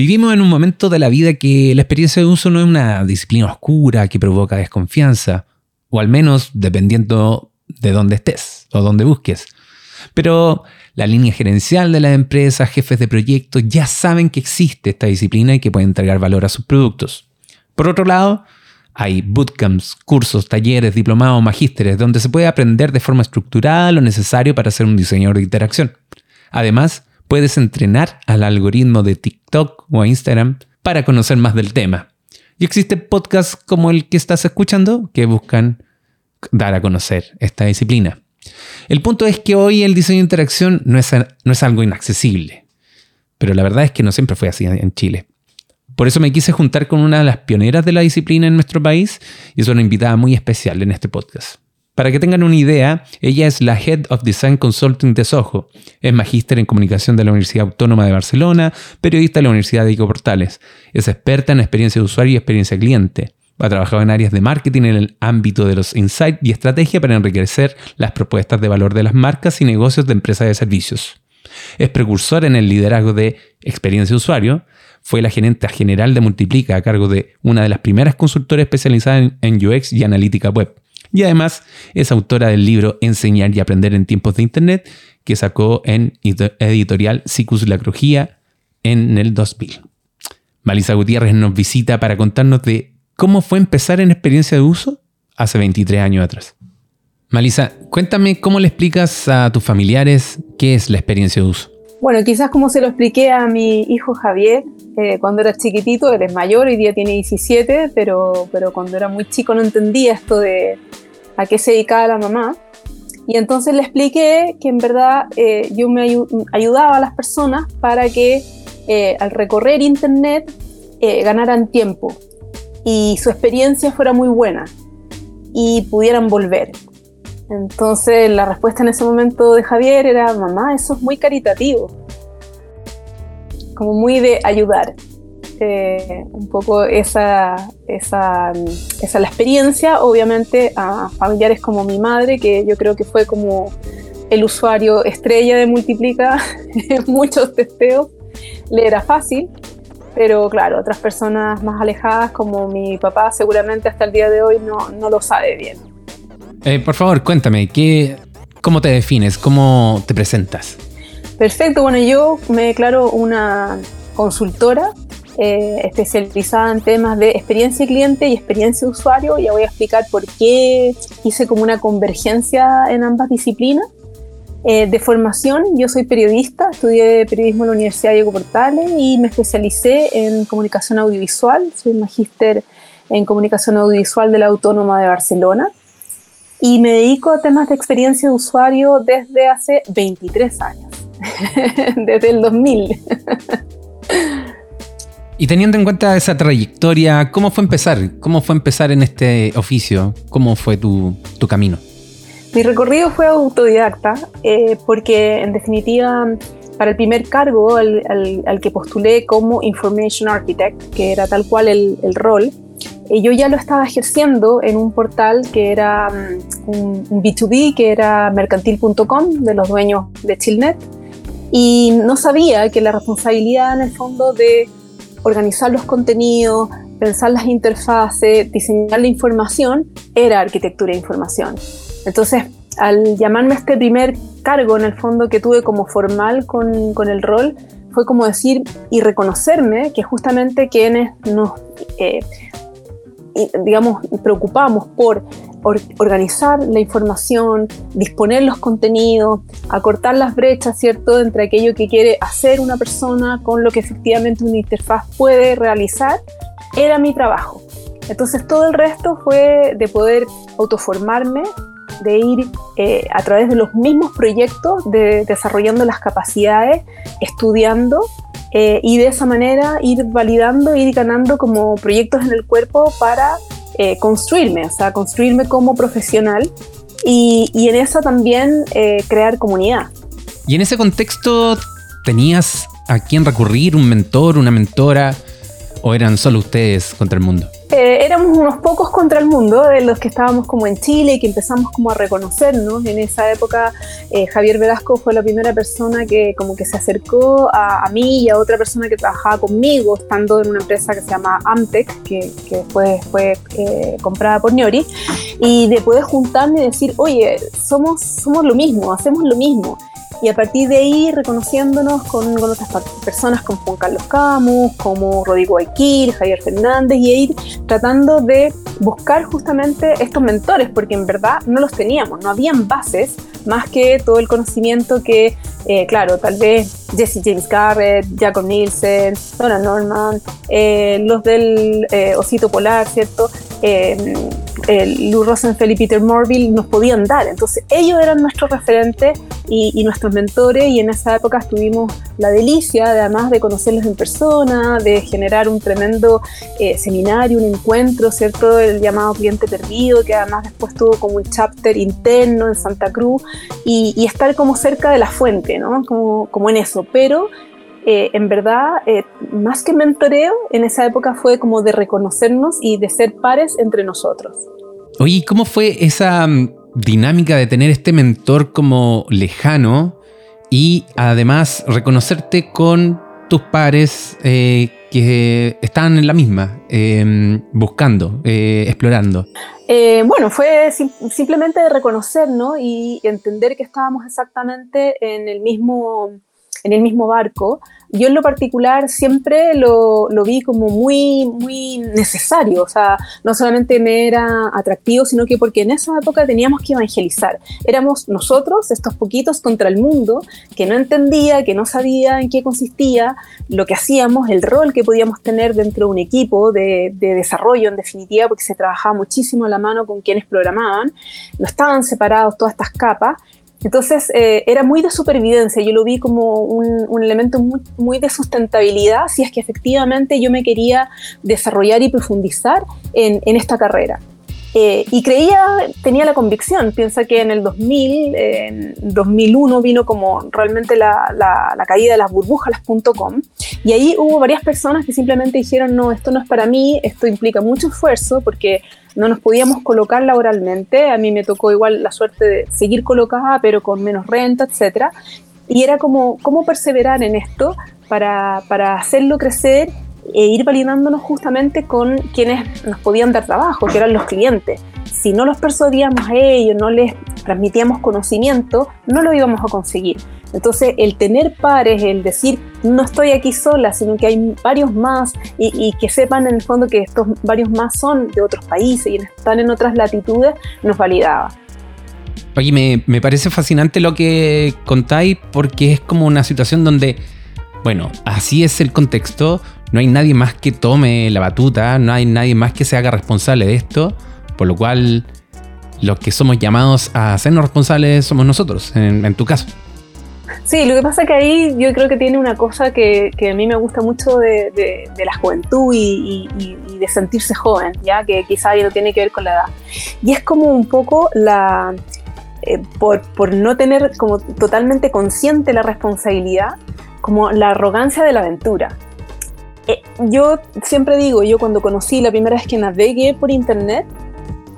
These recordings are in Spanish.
Vivimos en un momento de la vida que la experiencia de uso no es una disciplina oscura que provoca desconfianza, o al menos dependiendo de dónde estés o dónde busques. Pero la línea gerencial de las empresas, jefes de proyectos, ya saben que existe esta disciplina y que pueden entregar valor a sus productos. Por otro lado, hay bootcamps, cursos, talleres, diplomados, magísteres, donde se puede aprender de forma estructurada lo necesario para ser un diseñador de interacción. Además, puedes entrenar al algoritmo de TikTok o Instagram para conocer más del tema. Y existen podcasts como el que estás escuchando que buscan dar a conocer esta disciplina. El punto es que hoy el diseño de interacción no es, no es algo inaccesible, pero la verdad es que no siempre fue así en Chile. Por eso me quise juntar con una de las pioneras de la disciplina en nuestro país y es una invitada muy especial en este podcast. Para que tengan una idea, ella es la Head of Design Consulting de Soho, es magíster en comunicación de la Universidad Autónoma de Barcelona, periodista de la Universidad de Portales, es experta en experiencia de usuario y experiencia cliente. Ha trabajado en áreas de marketing en el ámbito de los insights y estrategia para enriquecer las propuestas de valor de las marcas y negocios de empresas de servicios. Es precursor en el liderazgo de experiencia de usuario. Fue la gerente general de Multiplica a cargo de una de las primeras consultoras especializadas en UX y analítica web. Y además es autora del libro Enseñar y aprender en tiempos de Internet, que sacó en editorial Cicus Lacrogía en el 2000. Malisa Gutiérrez nos visita para contarnos de cómo fue empezar en experiencia de uso hace 23 años atrás. Malisa, cuéntame cómo le explicas a tus familiares qué es la experiencia de uso. Bueno, quizás como se lo expliqué a mi hijo Javier eh, cuando era chiquitito, él es mayor, hoy día tiene 17, pero, pero cuando era muy chico no entendía esto de a qué se dedicaba la mamá. Y entonces le expliqué que en verdad eh, yo me ayudaba a las personas para que eh, al recorrer Internet ganaran tiempo y su experiencia fuera muy buena y pudieran volver. Entonces la respuesta en ese momento de Javier era, mamá, eso es muy caritativo, como muy de ayudar. Eh, un poco esa, esa, esa la experiencia, obviamente a familiares como mi madre, que yo creo que fue como el usuario estrella de Multiplica en muchos testeos, le era fácil, pero claro, otras personas más alejadas como mi papá seguramente hasta el día de hoy no, no lo sabe bien. Eh, por favor, cuéntame, ¿qué, ¿cómo te defines? ¿Cómo te presentas? Perfecto, bueno, yo me declaro una consultora eh, especializada en temas de experiencia cliente y experiencia usuario. Ya voy a explicar por qué hice como una convergencia en ambas disciplinas. Eh, de formación, yo soy periodista, estudié periodismo en la Universidad Diego Portales y me especialicé en comunicación audiovisual. Soy magíster en comunicación audiovisual de la Autónoma de Barcelona y me dedico a temas de experiencia de usuario desde hace 23 años, desde el 2000. y teniendo en cuenta esa trayectoria, ¿cómo fue empezar? ¿Cómo fue empezar en este oficio? ¿Cómo fue tu, tu camino? Mi recorrido fue autodidacta, eh, porque en definitiva, para el primer cargo al, al, que postulé como Information Architect, que era tal cual el, el rol, eh, yo ya lo estaba ejerciendo en un portal que era mm, un, B2B, que era mercantil.com, de los dueños de Chillnet, y no sabía que la responsabilidad en el fondo de organizar los contenidos, pensar las interfaces, diseñar la información, era arquitectura de información. Entonces, al llamarme a este primer cargo en el fondo que tuve como formal con, con el rol, fue como decir y reconocerme que justamente quienes nos... Eh, digamos, preocupamos por organizar la información, disponer los contenidos, acortar las brechas, ¿cierto?, entre aquello que quiere hacer una persona con lo que efectivamente una interfaz puede realizar, era mi trabajo. Entonces todo el resto fue de poder autoformarme, de ir eh, a través de los mismos proyectos, de, desarrollando las capacidades, estudiando eh, y de esa manera ir validando, ir ganando como proyectos en el cuerpo para eh, construirme, o sea, construirme como profesional y, y en eso también crear comunidad. Y en ese contexto tenías a quién recurrir, un mentor, una mentora, ¿O eran solo ustedes contra el mundo? Eh, éramos unos pocos contra el mundo, de los que estábamos como en Chile y que empezamos como a reconocernos. En esa época eh, Javier Velasco fue la primera persona que como que se acercó a, mí y a otra persona que trabajaba conmigo, estando en una empresa que se llama Amtec, que, que después fue eh, comprada por Niori, y de poder juntarme y decir, oye, somos, somos lo mismo, hacemos lo mismo y a partir de ahí reconociéndonos con, otras personas como Juan Carlos Camus, como Rodrigo Aikil, Javier Fernández y ir tratando de buscar justamente estos mentores, porque en verdad no los teníamos, no habían bases más que todo el conocimiento que, eh, claro, tal vez Jesse James Garrett, Jacob Nielsen, Donna Norman, eh, los del eh, Osito Polar, ¿cierto? Lou Rosenfeld y Peter Morville nos podían dar. Entonces ellos eran nuestros referentes y, nuestros mentores y en esa época tuvimos la delicia, además de conocerlos en persona, de generar un tremendo eh, seminario, un encuentro, ¿cierto? El llamado cliente perdido, que además después tuvo como un chapter interno en Santa Cruz y, estar como cerca de la fuente, Como, como en eso, pero eh, en verdad, eh, más que mentoreo, en esa época fue como de reconocernos y de ser pares entre nosotros. Oye, ¿cómo fue esa mm, dinámica de tener este mentor como lejano y además reconocerte con tus pares eh, que están en la misma, em, buscando, eh, explorando? Eh, bueno, fue simplemente reconocernos y entender que estábamos exactamente en el mismo, en el mismo barco yo en lo particular siempre lo, lo, vi como muy, muy necesario, o sea, no solamente me era atractivo, sino que porque en esa época teníamos que evangelizar. Éramos nosotros, estos poquitos, contra el mundo, que no entendía, que no sabía en qué consistía lo que hacíamos, el rol que podíamos tener dentro de un equipo de, de desarrollo, en definitiva, porque se trabajaba muchísimo a la mano con quienes programaban, no estaban separados todas estas capas, entonces eh, era muy de supervivencia, yo lo vi como un, elemento muy, de sustentabilidad si es que efectivamente yo me quería desarrollar y profundizar en, esta carrera. Eh, y creía, tenía la convicción, piensa que en el 2000, en 2001 vino como realmente la, la caída de las burbujas, las .com, y ahí hubo varias personas que simplemente dijeron, no, esto no es para mí, esto implica mucho esfuerzo, porque no nos podíamos colocar laboralmente. A mí me tocó igual la suerte de seguir colocada, pero con menos renta, etcétera. Y era como cómo perseverar en esto para, para hacerlo crecer e ir validándonos justamente con quienes nos podían dar trabajo, que eran los clientes. Si no los persuadíamos a ellos, no les transmitíamos conocimiento, no lo íbamos a conseguir. Entonces, el tener pares, el decir, no estoy aquí sola, sino que hay varios más y, que sepan en el fondo que estos varios más son de otros países y están en otras latitudes, nos validaba. Oye, me, me parece fascinante lo que contáis porque es como una situación donde, bueno, así es el contexto, no hay nadie más que tome la batuta, no hay nadie más que se haga responsable de esto, por lo cual los que somos llamados a hacernos responsables somos nosotros, en, tu caso. Sí, lo que pasa que ahí yo creo que tiene una cosa que, a mí me gusta mucho de, la juventud y, de sentirse joven, ya que quizá no tiene que ver con la edad. Y es como un poco la, eh, por, por, no tener como totalmente consciente la responsabilidad, como la arrogancia de la aventura. Eh, yo siempre digo, yo cuando conocí la primera vez que navegué por internet,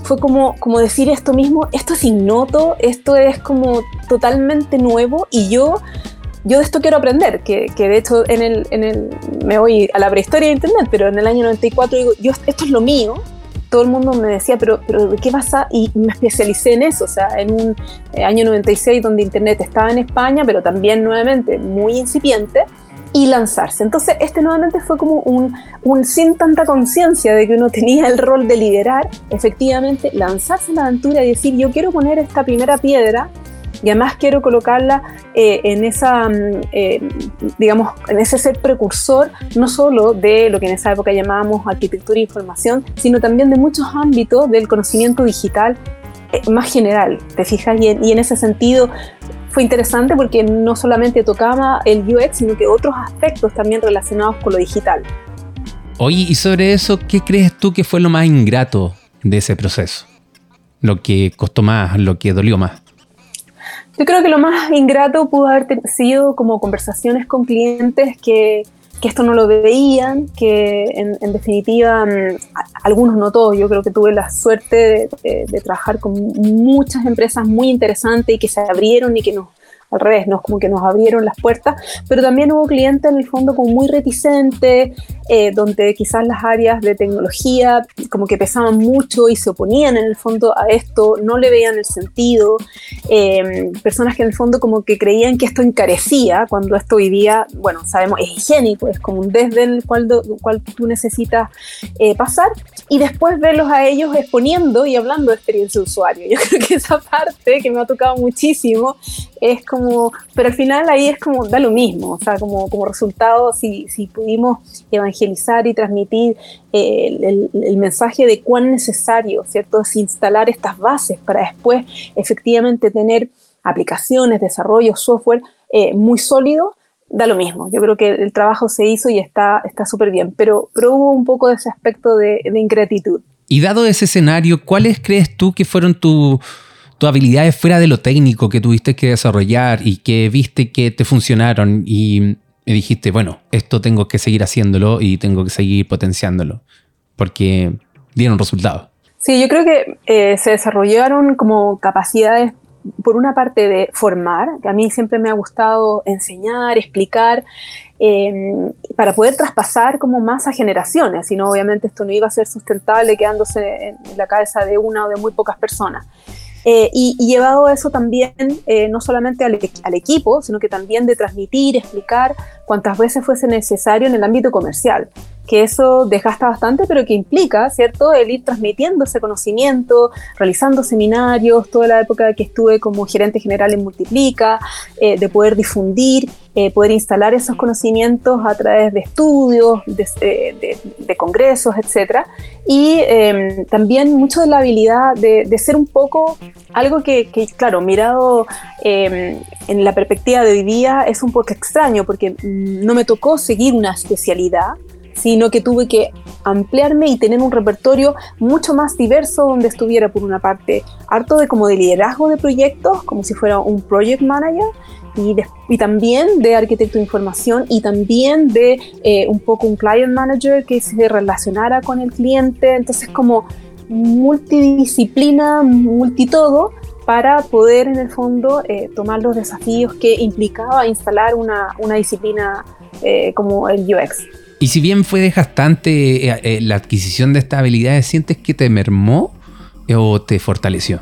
fue como, como decir esto mismo, esto es ignoto, esto es como totalmente nuevo y yo, yo de esto quiero aprender, que, que de hecho en el, en el, me voy a la prehistoria de Internet, pero en el año 94 digo, yo, esto es lo mío, todo el mundo me decía, pero, pero ¿de qué pasa? Y me especialicé en eso, o sea, en un eh, año 96 donde Internet estaba en España, pero también nuevamente muy incipiente, y lanzarse. Entonces, este nuevamente fue como un, sin tanta conciencia de que uno tenía el rol de liderar, efectivamente lanzarse en la aventura y decir, yo quiero poner esta primera piedra y además quiero colocarla eh, en esa, mm, eh, digamos, en ese ser precursor, no solo de lo que en esa época llamábamos arquitectura e información, sino también de muchos ámbitos del conocimiento digital eh, más general, ¿te fijas? Y en ese sentido, fue interesante porque no solamente tocaba el UX, sino que otros aspectos también relacionados con lo digital. Oye, y sobre eso, ¿qué crees tú que fue lo más ingrato de ese proceso? Lo que costó más, lo que dolió más. Yo creo que lo más ingrato pudo haber sido como conversaciones con clientes que que esto no lo veían, que en, definitiva, mm, algunos no todos, yo creo que tuve la suerte de, trabajar con muchas empresas muy interesantes y que se abrieron y que nos al revés, ¿no? Como que nos abrieron las puertas, pero también hubo clientes en el fondo como muy reticentes, eh, donde quizás las áreas de tecnología como que pesaban mucho y se oponían en el fondo a esto, no le veían el sentido, eh, personas que en el fondo como que creían que esto encarecía, cuando esto hoy día, bueno, sabemos, es higiénico, es como un desde el cual, cual tú necesitas eh, pasar, y después verlos a ellos exponiendo y hablando de experiencia de usuario. Yo creo que esa parte que me ha tocado muchísimo es como, pero al final ahí es como, da lo mismo, o sea, como, como resultado, si, si pudimos evangelizar y transmitir eh, el, mensaje de cuán necesario, ¿cierto?, es instalar estas bases para después efectivamente tener aplicaciones, desarrollo, software eh, muy sólido, da lo mismo. Yo creo que el trabajo se hizo y está súper bien, pero, pero hubo un poco de ese aspecto de, de ingratitud. Y dado ese escenario, ¿cuáles crees tú que fueron tus tu habilidades fuera de lo técnico que tuviste que desarrollar y que viste que te funcionaron dijiste, bueno, esto tengo que seguir haciéndolo y tengo que seguir potenciándolo, porque dieron resultados. Sí, yo creo que eh, se desarrollaron como capacidades, por una parte, de formar, que a mí siempre me ha gustado enseñar, explicar, em, para poder traspasar como más a generaciones, si no, obviamente esto no iba a ser sustentable quedándose en la cabeza de una o de muy pocas personas. Eh, y, llevado eso también, eh, no solamente al, al, equipo, sino que también de transmitir, explicar cuantas veces fuese necesario en el ámbito comercial que eso desgasta bastante, pero que implica, ¿cierto?, el ir transmitiendo ese conocimiento, realizando seminarios, toda la época que estuve como gerente general en Multiplica, eh, de poder difundir, eh, poder instalar esos conocimientos a través de estudios, de, eh, congresos, etc. Y em, también mucho de la habilidad de, ser un poco algo que, que claro, mirado em, en la perspectiva de hoy día es un poco extraño, porque mm, no me tocó seguir una especialidad, sino que tuve que ampliarme y tener un repertorio mucho más diverso donde estuviera por una parte harto de como de liderazgo de proyectos, como si fuera un project manager, y, y también de arquitecto de información y también de eh, un poco un client manager que se relacionara con el cliente, entonces como multidisciplina, multitodo, para poder en el fondo eh, tomar los desafíos que implicaba instalar una, una disciplina eh, como el UX. Y si bien fue desgastante eh, eh, la adquisición de estas habilidades, ¿sientes que te mermó o te fortaleció?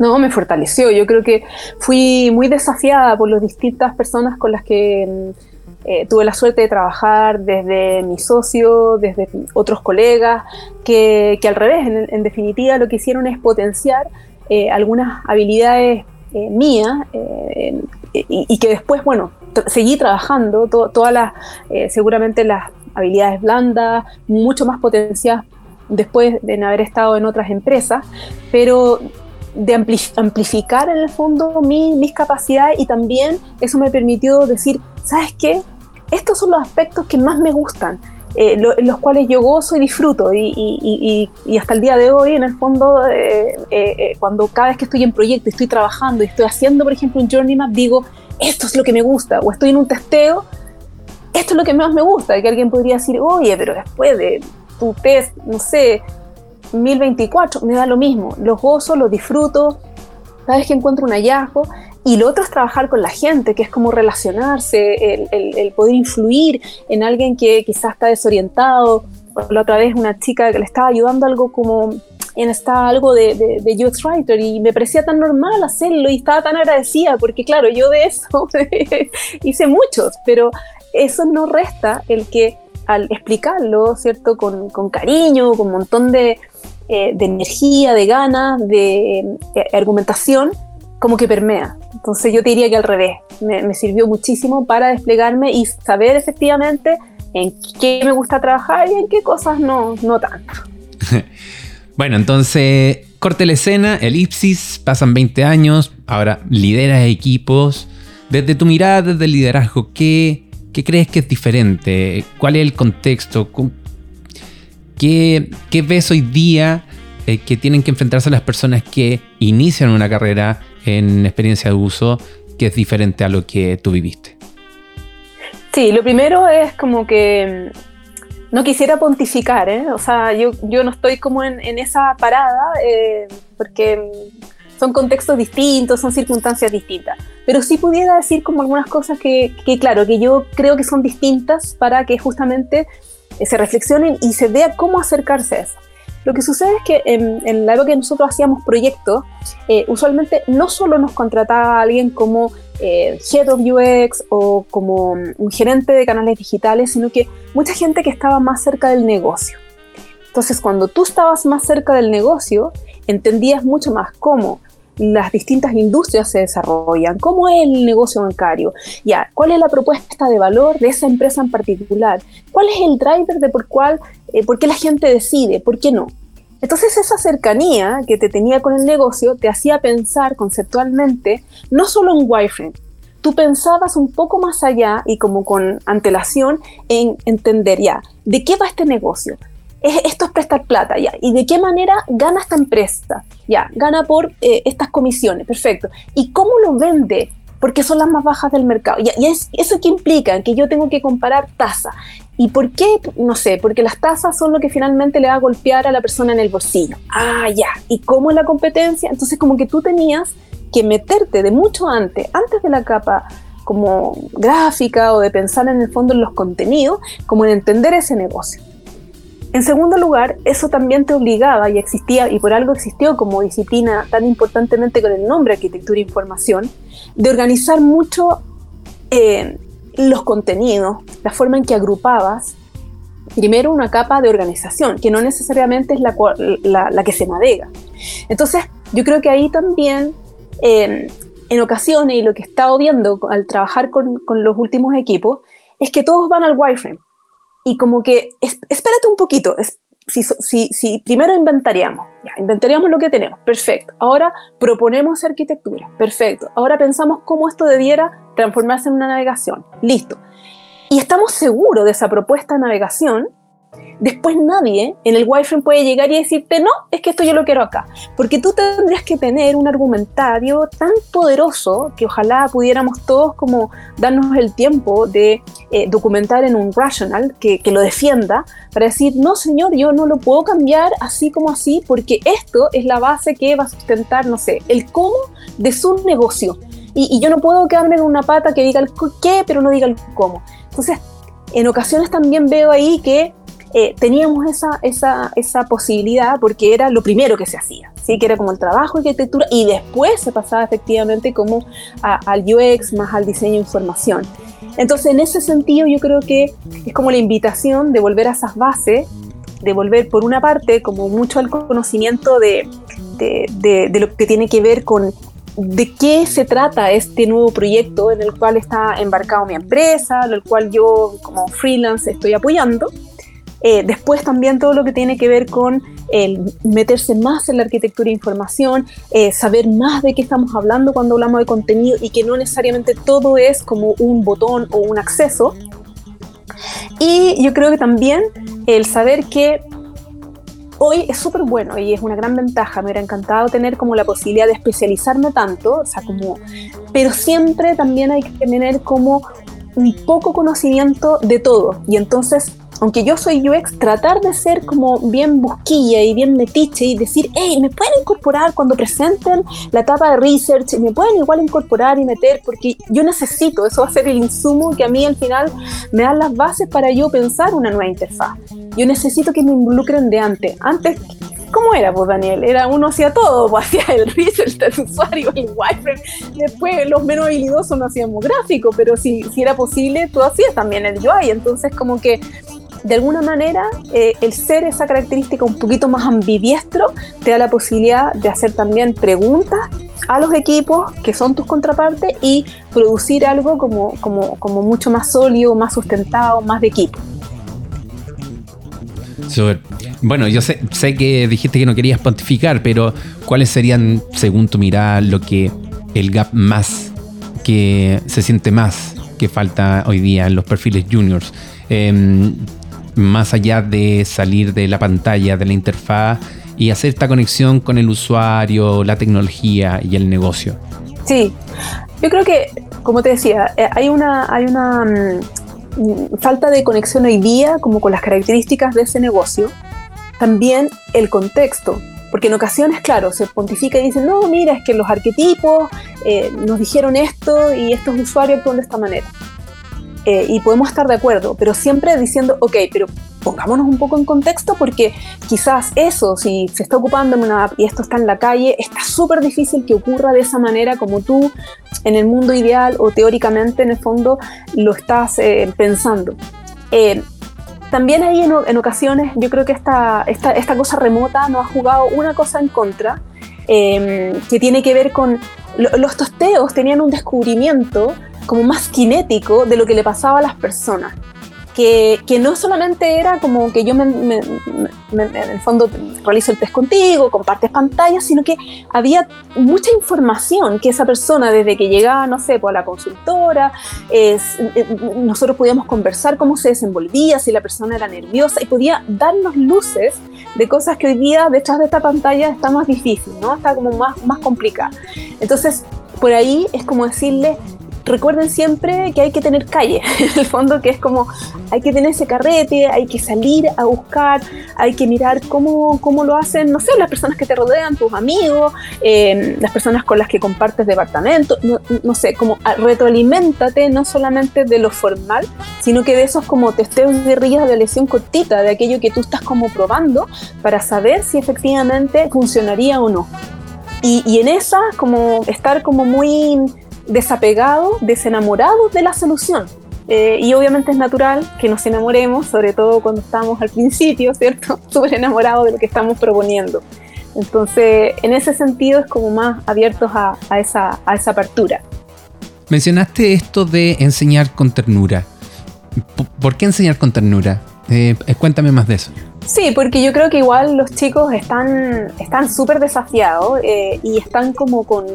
No, me fortaleció. Yo creo que fui muy desafiada por las distintas personas con las que mm, eh, tuve la suerte de trabajar, desde mi socio, desde otros colegas, que, al revés, en, definitiva lo que hicieron es potenciar algunas habilidades mías y, que después, bueno, seguí trabajando, todas las, eh, seguramente las habilidades blandas, mucho más potenciadas después de haber estado en otras empresas, pero de amplificar en el fondo mis capacidades y también eso me permitió decir, ¿sabes qué? Estos son los aspectos que más me gustan, eh, los cuales yo gozo y disfruto y, hasta el día de hoy en el fondo eh, cuando cada vez que estoy en proyecto, estoy trabajando y estoy haciendo por ejemplo un journey map, digo, esto es lo que me gusta, o estoy en un testeo, esto es lo que más me gusta, que alguien podría decir, oye, pero después de tu test, no sé, 1024, me da lo mismo, los gozo, los disfruto, cada vez que encuentro un hallazgo, y lo otro es trabajar con la gente, que es como relacionarse, el, el poder influir en alguien que quizás está desorientado. La otra vez una chica que le estaba ayudando algo como en esta algo de, de, Youth Writer y me parecía tan normal hacerlo y estaba tan agradecida porque claro, yo de eso hice muchos, pero eso no resta el que al explicarlo, ¿cierto? Con, con cariño, con un montón de, eh, de, energía, de ganas, de eh, argumentación, como que permea. Entonces yo te diría que al revés, me, me sirvió muchísimo para desplegarme y saber efectivamente en qué me gusta trabajar y en qué cosas no, no tanto. Bueno, entonces, corte la escena, elipsis, pasan 20 años, ahora lideras equipos. Desde tu mirada, desde el liderazgo, ¿qué, crees que es diferente? ¿Cuál es el contexto? ¿Qué, ves hoy día eh, que tienen que enfrentarse las personas que inician una carrera en experiencia de uso que es diferente a lo que tú viviste? Sí, lo primero es como que no quisiera pontificar, ¿eh? o sea, yo, yo no estoy como en, esa parada, eh, porque son contextos distintos, son circunstancias distintas, pero sí pudiera decir como algunas cosas que, que claro, que yo creo que son distintas para que justamente eh, se reflexionen y se vea cómo acercarse a eso. Lo que sucede es que en, la época que nosotros hacíamos proyectos, eh, usualmente no solo nos contrataba alguien como eh, Head of UX o como un gerente de canales digitales, sino que mucha gente que estaba más cerca del negocio. Entonces, cuando tú estabas más cerca del negocio, entendías mucho más cómo las distintas industrias se desarrollan, cómo es el negocio bancario, ya, cuál es la propuesta de valor de esa empresa en particular, cuál es el driver de por cuál, eh, por qué la gente decide, por qué no. Entonces esa cercanía que te tenía con el negocio te hacía pensar conceptualmente no solo en wireframe, tú pensabas un poco más allá y como con antelación en entender ya, ¿de qué va este negocio? Esto es prestar plata, ya. ¿Y de qué manera gana esta empresa? Ya, gana por eh, estas comisiones, perfecto. ¿Y cómo lo vende? Porque son las más bajas del mercado. ¿Y es, eso qué implica? Que yo tengo que comparar tasa. ¿Y por qué? No sé, porque las tasas son lo que finalmente le va a golpear a la persona en el bolsillo. Ah, ya. ¿Y cómo es la competencia? Entonces como que tú tenías que meterte de mucho antes, antes de la capa como gráfica o de pensar en el fondo en los contenidos, como en entender ese negocio. En segundo lugar, eso también te obligaba y existía, y por algo existió como disciplina tan importantemente con el nombre arquitectura e información, de organizar mucho eh, los contenidos, la forma en que agrupabas, primero una capa de organización, que no necesariamente es la, que se navega. Entonces, yo creo que ahí también, eh, en ocasiones, y lo que he estado viendo al trabajar con, con los últimos equipos, es que todos van al wireframe y como que, espérate un poquito, si, si, si, primero inventaríamos, inventaríamos lo que tenemos, perfecto. Ahora proponemos arquitectura, perfecto. Ahora pensamos cómo esto debiera transformarse en una navegación, listo. Y estamos seguros de esa propuesta de navegación, después nadie en el wireframe puede llegar y decirte, no, es que esto yo lo quiero acá. Porque tú tendrías que tener un argumentario tan poderoso que ojalá pudiéramos todos como darnos el tiempo de eh, documentar en un rational que, que lo defienda para decir, no señor, yo no lo puedo cambiar así como así porque esto es la base que va a sustentar, no sé, el cómo de su negocio. Y, yo no puedo quedarme en una pata que diga el qué, pero no diga el cómo. Entonces, en ocasiones también veo ahí que eh, teníamos esa, esa, esa, posibilidad porque era lo primero que se hacía, ¿sí? que era como el trabajo de arquitectura y después se pasaba efectivamente como al UX más al diseño información. Entonces, en ese sentido, yo creo que es como la invitación de volver a esas bases, de volver por una parte como mucho al conocimiento de, de, de, de lo que tiene que ver con de qué se trata este nuevo proyecto en el cual está embarcado mi empresa, en el cual yo como freelance estoy apoyando, eh, después también todo lo que tiene que ver con el meterse más en la arquitectura de información, eh, saber más de qué estamos hablando cuando hablamos de contenido y que no necesariamente todo es como un botón o un acceso. Y yo creo que también el saber que hoy es súper bueno y es una gran ventaja. Me hubiera encantado tener como la posibilidad de especializarme tanto, o sea, como, pero siempre también hay que tener como un poco conocimiento de todo. Y entonces aunque yo soy UX, tratar de ser como bien busquilla y bien metiche y decir, hey, me pueden incorporar cuando presenten la etapa de research, me pueden igual incorporar y meter, porque yo necesito, eso va a ser el insumo que a mí al final me dan las bases para yo pensar una nueva interfaz. Yo necesito que me involucren de antes. Antes, ¿cómo era, pues, Daniel? Era uno hacía todo, pues, hacía el research del usuario, el wireframe. Después, los menos habilidosos no hacíamos gráfico, pero si, si era posible, tú hacías también el UI. Entonces, como que de alguna manera eh, el ser esa característica un poquito más ambidiestro te da la posibilidad de hacer también preguntas a los equipos que son tus contrapartes y producir algo como, como, como mucho más sólido, más sustentado, más de equipo. Bueno, yo sé, sé que dijiste que no querías pontificar, pero ¿cuáles serían, según tu mirada, lo que el gap más que se siente más que falta hoy día en los perfiles juniors? Eh, más allá de salir de la pantalla, de la interfaz y hacer esta conexión con el usuario, la tecnología y el negocio. Sí, yo creo que, como te decía, eh, hay una, hay una, mm, mm, falta de conexión hoy día como con las características de ese negocio, también el contexto, porque en ocasiones, claro, se pontifica y dice, no, mira, es que los arquetipos eh, nos dijeron esto y estos usuarios actúan de esta manera. Eh, y podemos estar de acuerdo, pero siempre diciendo, ok, pero pongámonos un poco en contexto porque quizás eso, si se está ocupando en una app y esto está en la calle, está súper difícil que ocurra de esa manera como tú en el mundo ideal o teóricamente en el fondo lo estás eh, pensando. También ahí en, ocasiones yo creo que esta, esta, esta, cosa remota nos ha jugado una cosa en contra, em, que tiene que ver con los tosteos tenían un descubrimiento como más kinético de lo que le pasaba a las personas que, que, no solamente era como que yo me, en el fondo realizo el test contigo, compartes pantalla, sino que había mucha información que esa persona desde que llegaba, no sé, pues a la consultora, es, eh, nosotros podíamos conversar cómo se desenvolvía, si la persona era nerviosa y podía darnos luces de cosas que hoy día detrás de esta pantalla está más difícil, ¿no? Está como más, más complicada. Entonces, por ahí es como decirle, recuerden siempre que hay que tener calle, en el fondo que es como hay que tener ese carrete, hay que salir a buscar, hay que mirar cómo, cómo lo hacen, no sé, las personas que te rodean, tus amigos, em, las personas con las que compartes departamento, no, sé, como retroalimentate no solamente de lo formal, sino que de esos como testeos de guerrillas de lesión cortita, de aquello que tú estás como probando para saber si efectivamente funcionaría o no. Y, y en esa, como estar como muy desapegados, desenamorados de la solución. Eh, y obviamente es natural que nos enamoremos, sobre todo cuando estamos al principio, ¿cierto? Súper enamorados de lo que estamos proponiendo. Entonces, en ese sentido es como más abiertos a, esa, a esa apertura. Mencionaste esto de enseñar con ternura. ¿Por qué enseñar con ternura? Eh, cuéntame más de eso. Sí, porque yo creo que igual los chicos están súper desafiados eh, y están como con,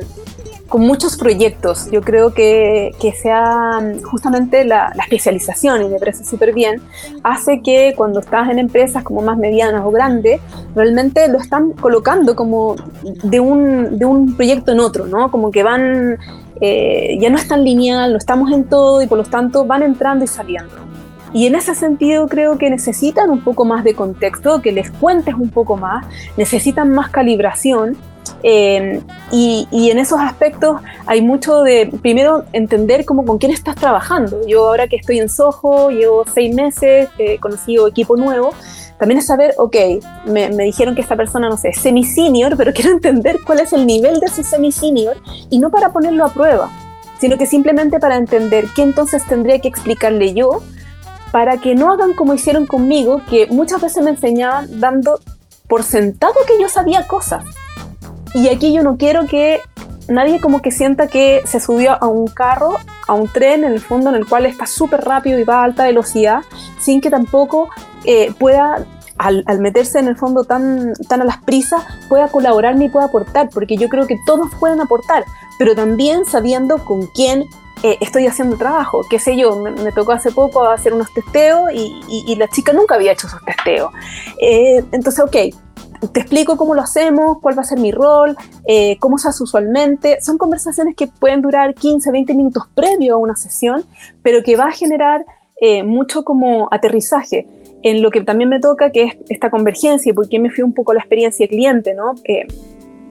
con muchos proyectos. Yo creo que, que sea justamente la, especialización, y me parece súper bien, hace que cuando estás en empresas como más medianas o grandes, realmente lo están colocando como de un, de un proyecto en otro, ¿no? Como que van, eh, ya no es tan lineal, no estamos en todo y por lo tanto van entrando y saliendo. Y en ese sentido creo que necesitan un poco más de contexto, que les cuentes un poco más, necesitan más calibración eh, y, y, en esos aspectos hay mucho de, primero, entender cómo con quién estás trabajando. Yo ahora que estoy en Soho, llevo seis meses, he conocido equipo nuevo, también es saber, ok, me, me dijeron que esta persona, no sé, es semi-senior, pero quiero entender cuál es el nivel de ese semi-senior y no para ponerlo a prueba, sino que simplemente para entender qué entonces tendría que explicarle yo para que no hagan como hicieron conmigo, que muchas veces me enseñaban dando por sentado que yo sabía cosas. Y aquí yo no quiero que nadie como que sienta que se subió a un carro, a un tren en el fondo en el cual está súper rápido y va a alta velocidad, sin que tampoco eh, pueda, al, meterse en el fondo tan, tan a las prisas, pueda colaborar ni pueda aportar, porque yo creo que todos pueden aportar, pero también sabiendo con quién eh, estoy haciendo trabajo, qué sé yo, me, tocó hace poco hacer unos testeos y, la chica nunca había hecho esos testeos. Eh, entonces, ok, te explico cómo lo hacemos, cuál va a ser mi rol, eh, cómo se hace usualmente. Son conversaciones que pueden durar 15, 20 minutos previo a una sesión, pero que va a generar eh, mucho como aterrizaje en lo que también me toca, que es esta convergencia, porque me fui un poco a la experiencia cliente, ¿no? Eh,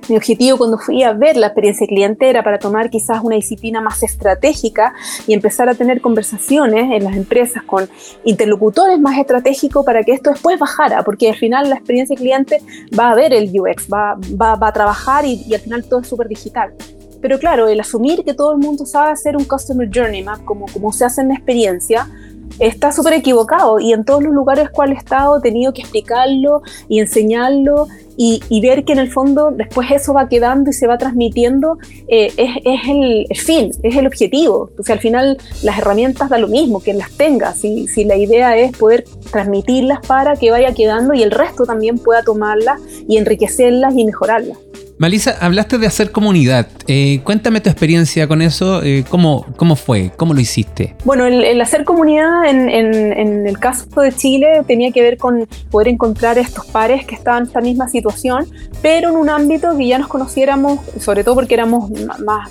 mi objetivo cuando fui a ver la experiencia cliente era para tomar quizás una disciplina más estratégica y empezar a tener conversaciones en las empresas con interlocutores más estratégicos para que esto después bajara, porque al final la experiencia cliente va a ver el UX, va, va, va a trabajar y, y al final todo es súper digital. Pero claro, el asumir que todo el mundo sabe hacer un Customer Journey Map como, como se hace en la experiencia, está súper equivocado y en todos los lugares cual he estado he tenido que explicarlo y enseñarlo y, ver que en el fondo después eso va quedando y se va transmitiendo eh, es, el, fin, es el objetivo. O al final las herramientas da lo mismo, que las tengas, si, si la idea es poder transmitirlas para que vaya quedando y el resto también pueda tomarlas y enriquecerlas y mejorarlas. Malisa, hablaste de hacer comunidad. Eh, cuéntame tu experiencia con eso. Eh, ¿cómo, ¿Cómo fue? ¿Cómo lo hiciste? Bueno, el, hacer comunidad en, en, el caso de Chile tenía que ver con poder encontrar estos pares que estaban en esta misma situación, pero en un ámbito que ya nos conociéramos, sobre todo porque éramos más,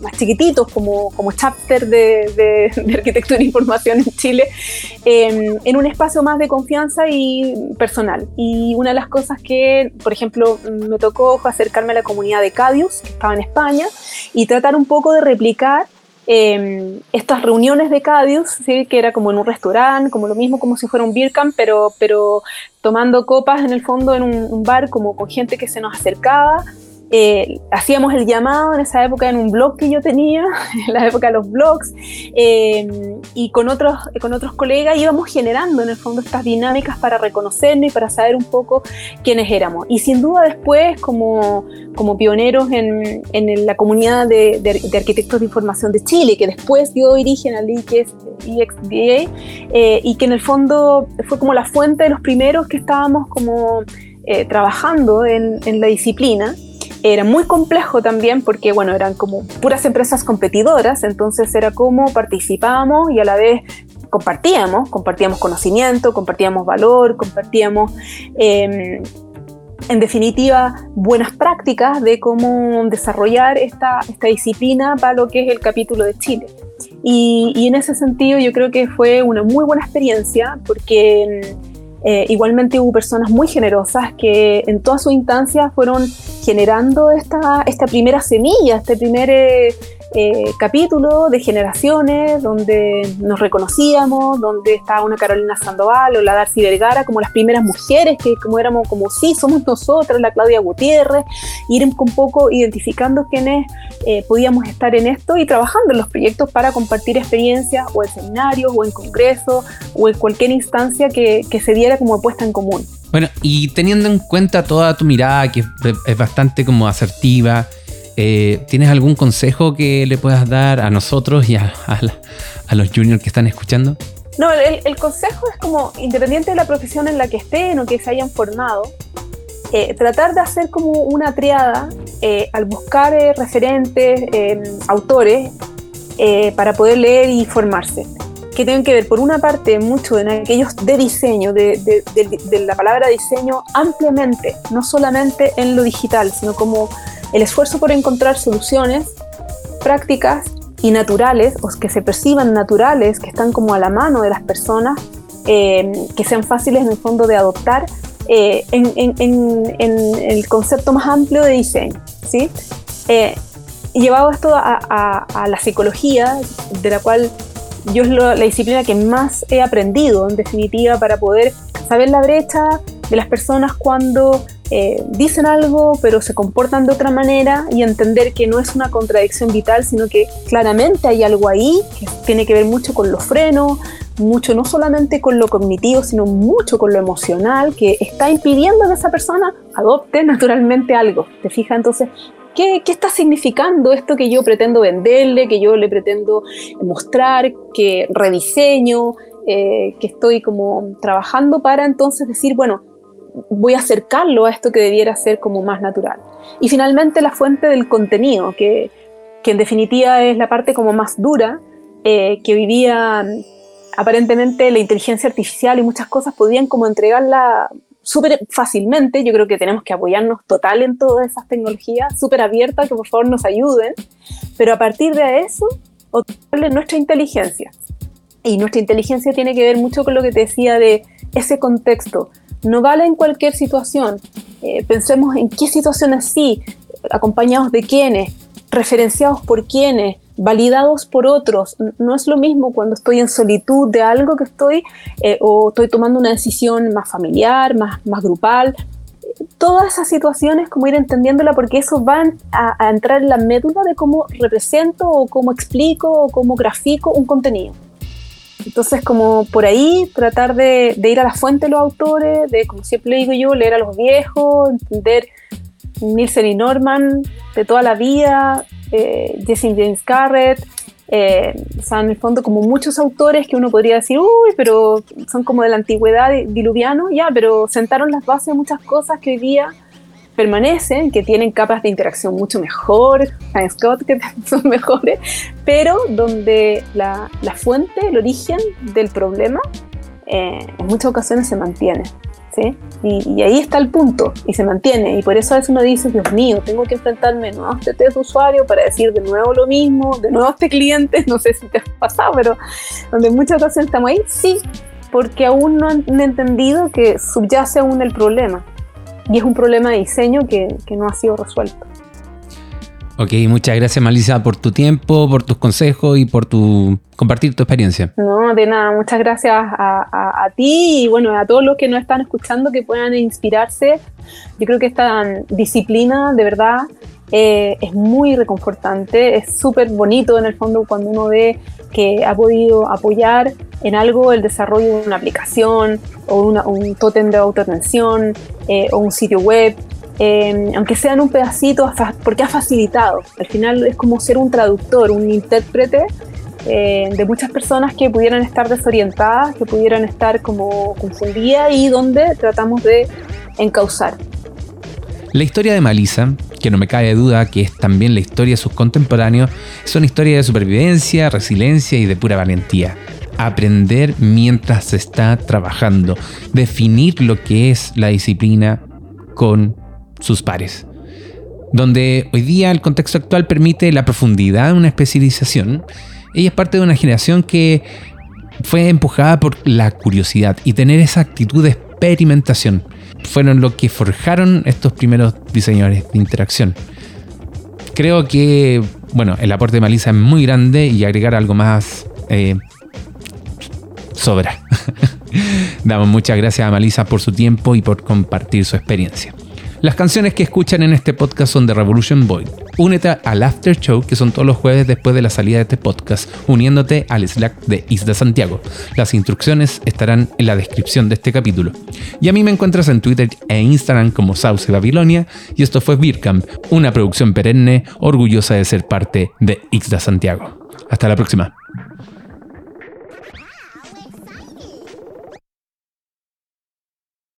más chiquititos como, como chapter de, de, arquitectura e información en Chile, em, en un espacio más de confianza y personal. Y una de las cosas que, por ejemplo, me tocó acercarme a la comunidad de Cadius, que estaba en España, y tratar un poco de replicar Em, estas reuniones de Cadius, ¿sí? que era como en un restaurante, como lo mismo como si fuera un beer camp, pero, pero tomando copas en el fondo en un bar, como con gente que se nos acercaba eh, hacíamos el llamado en esa época en un blog que yo tenía, en la época de los blogs, eh, y con otros, con otros colegas íbamos generando en el fondo estas dinámicas para reconocernos y para saber un poco quiénes éramos. Y sin duda después, como, como pioneros en, en la comunidad de, de, arquitectos de información de Chile, que después dio origen al IXDA, eh, y que en el fondo fue como la fuente de los primeros que estábamos como trabajando en, en la disciplina. Era muy complejo también porque, bueno, eran como puras empresas competidoras, entonces era como participábamos y a la vez compartíamos, compartíamos conocimiento, compartíamos valor, compartíamos, em, en definitiva, buenas prácticas de cómo desarrollar esta, esta disciplina para lo que es el capítulo de Chile. Y, y en ese sentido yo creo que fue una muy buena experiencia porque eh, igualmente hubo personas muy generosas que en todas sus instancias fueron generando esta, esta primera semilla, este primer eh, eh, capítulo de generaciones donde nos reconocíamos, donde estaba una Carolina Sandoval o la Darcy Vergara como las primeras mujeres que como éramos como sí, somos nosotras, la Claudia Gutiérrez, ir un poco identificando quiénes eh, podíamos estar en esto y trabajando en los proyectos para compartir experiencias o en seminarios o en congresos o en cualquier instancia que, que se diera como puesta en común. Bueno, y teniendo en cuenta toda tu mirada, que es bastante como asertiva, eh, ¿Tienes algún consejo que le puedas dar a nosotros y a, los juniors que están escuchando? No, el, consejo es como, independiente de la profesión en la que estén o que se hayan formado, eh, tratar de hacer como una triada eh, al buscar referentes, autores, para poder leer y formarse. Que tienen que ver, por una parte, mucho en aquellos de diseño, de, de la palabra diseño ampliamente, no solamente en lo digital, sino como el esfuerzo por encontrar soluciones prácticas y naturales, o que se perciban naturales, que están como a la mano de las personas, eh, que sean fáciles en el fondo de adoptar eh, en, el concepto más amplio de diseño. ¿sí? Eh, llevado esto a, la psicología, de la cual yo es la disciplina que más he aprendido, en definitiva, para poder saber la brecha de las personas cuando eh, dicen algo pero se comportan de otra manera y entender que no es una contradicción vital, sino que claramente hay algo ahí que tiene que ver mucho con los frenos, mucho no solamente con lo cognitivo, sino mucho con lo emocional, que está impidiendo que esa persona adopte naturalmente algo. ¿Te fijas? Entonces, ¿qué, qué está significando esto que yo pretendo venderle, que yo le pretendo mostrar, que rediseño, eh, que estoy como trabajando para entonces decir, bueno, voy a acercarlo a esto que debiera ser como más natural. Y finalmente la fuente del contenido, que, que en definitiva es la parte como más dura, eh, que vivía aparentemente la inteligencia artificial y muchas cosas podían como entregarla súper fácilmente. Yo creo que tenemos que apoyarnos total en todas esas tecnologías, súper abiertas, que por favor nos ayuden, pero a partir de eso, otorgarle nuestra inteligencia. Y nuestra inteligencia tiene que ver mucho con lo que te decía de ese contexto, no vale en cualquier situación. Eh, pensemos en qué situaciones sí, acompañados de quiénes, referenciados por quiénes, validados por otros. No es lo mismo cuando estoy en solitud de algo que estoy eh, o estoy tomando una decisión más familiar, más, más grupal. Todas esas situaciones, como ir entendiéndola, porque eso va a, a entrar en la médula de cómo represento o cómo explico o cómo grafico un contenido. Entonces, como por ahí, tratar de, ir a la fuente de los autores, de, como siempre digo yo, leer a los viejos, entender Nielsen y Norman de toda la vida, eh, Jesse James Garrett, eh, o sea, en el fondo como muchos autores que uno podría decir, uy, pero son como de la antigüedad diluviano, ya, pero sentaron las bases de muchas cosas que hoy día permanecen, que tienen capas de interacción mucho mejor, Scott, que son mejores, pero donde la, la fuente, el origen del problema, eh, en muchas ocasiones se mantiene. Y, ahí está el punto, y se mantiene. Y por eso a veces uno dice, Dios mío, tengo que enfrentarme nuevo a este test de usuario para decir de nuevo lo mismo, de nuevo a este cliente, no sé si te ha pasado, pero donde en muchas ocasiones estamos ahí, sí, porque aún no han entendido que subyace aún el problema. Y es un problema de diseño que, que no ha sido resuelto. Ok, muchas gracias Malisa por tu tiempo, por tus consejos y por tu compartir tu experiencia. No, de nada, muchas gracias a, ti y bueno, a todos los que nos están escuchando que puedan inspirarse. Yo creo que esta disciplina de verdad eh, es muy reconfortante, es súper bonito en el fondo cuando uno ve que ha podido apoyar en algo el desarrollo de una aplicación o un tótem de autoatención eh, o un sitio web Em, aunque sea en un pedacito, porque ha facilitado. Al final es como ser un traductor, un intérprete eh, de muchas personas que pudieran estar desorientadas, que pudieran estar como confundidas y donde tratamos de encauzar. La historia de Malisa, que no me cabe duda que es también la historia de sus contemporáneos, es una historia de supervivencia, resiliencia y de pura valentía. Aprender mientras se está trabajando, definir lo que es la disciplina con sus pares. Donde hoy día el contexto actual permite la profundidad de una especialización, ella es parte de una generación que fue empujada por la curiosidad y tener esa actitud de experimentación. Fueron lo que forjaron estos primeros diseñadores de interacción. Creo que, bueno, el aporte de Malisa es muy grande y agregar algo más eh, sobra. Damos muchas gracias a Malisa por su tiempo y por compartir su experiencia. Las canciones que escuchan en este podcast son de Revolution Boy. Únete al After Show, que son todos los jueves después de la salida de este podcast, uniéndote al Slack de Isla Santiago. Las instrucciones estarán en la descripción de este capítulo. Y a mí me encuentras en Twitter e Instagram como Sauce Babilonia, y esto fue Beercamp, una producción perenne orgullosa de ser parte de Isla Santiago. Hasta la próxima.